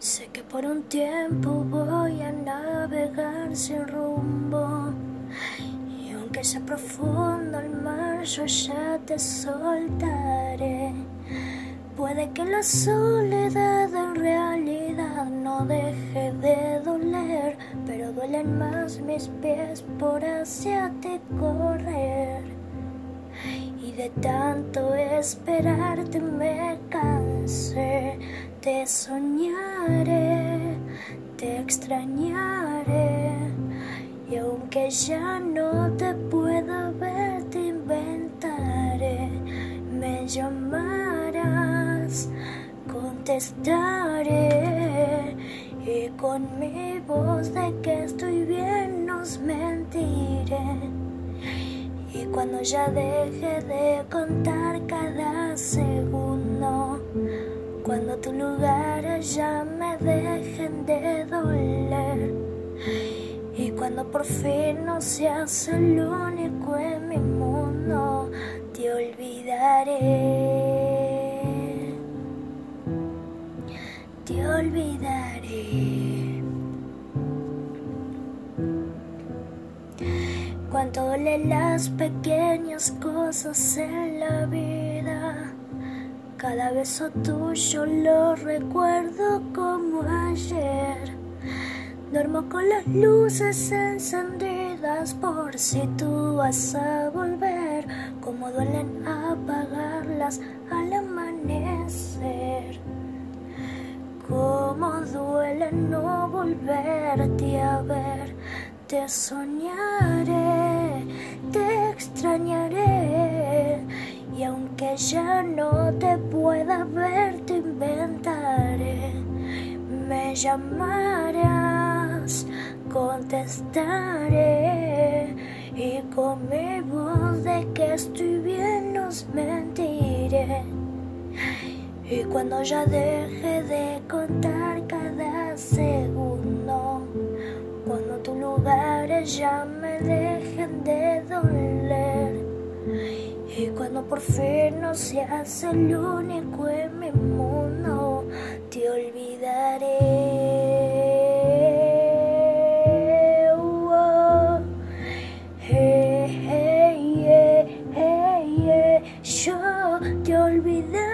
Sé que por un tiempo voy a navegar sin rumbo. Y aunque sea profundo el mar, yo ya te soltaré. Puede que la soledad en realidad no deje de doler, pero duelen más mis pies por hacia ti correr. Y de tanto esperarte me cansé, te soñaré, te extrañaré. Y aunque ya no te pueda ver, te inventaré, me llamarás, contestaré. Y con mi voz de que estoy bien nos mentiré. Y cuando ya deje de contar cada cuando tu lugar ya me dejen de doler, y cuando por fin no seas el único en mi mundo, te olvidaré, te olvidaré. Cuánto duelen las pequeñas cosas en la vida. Cada beso tuyo lo recuerdo como ayer. Duermo con las luces encendidas por si tú vas a volver. Como duelen apagarlas al amanecer. Como duele no volverte a ver. Te soñaré, te extrañaré. Aunque ya no te pueda ver, te inventaré. Me llamarás, contestaré. Y con mi voz de que estoy bien nos mentiré. Y cuando ya deje de contar cada segundo, cuando tus lugares ya me dejen de doler, cuando por fin no seas el único en mi mundo, te olvidaré. Oh, yeah, hey, yeah. Yo te olvidaré.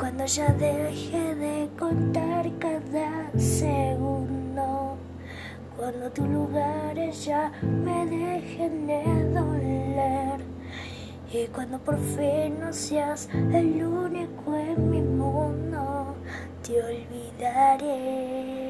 Cuando ya deje de contar cada segundo, cuando tus lugares ya me dejen de doler, y cuando por fin no seas el único en mi mundo, te olvidaré.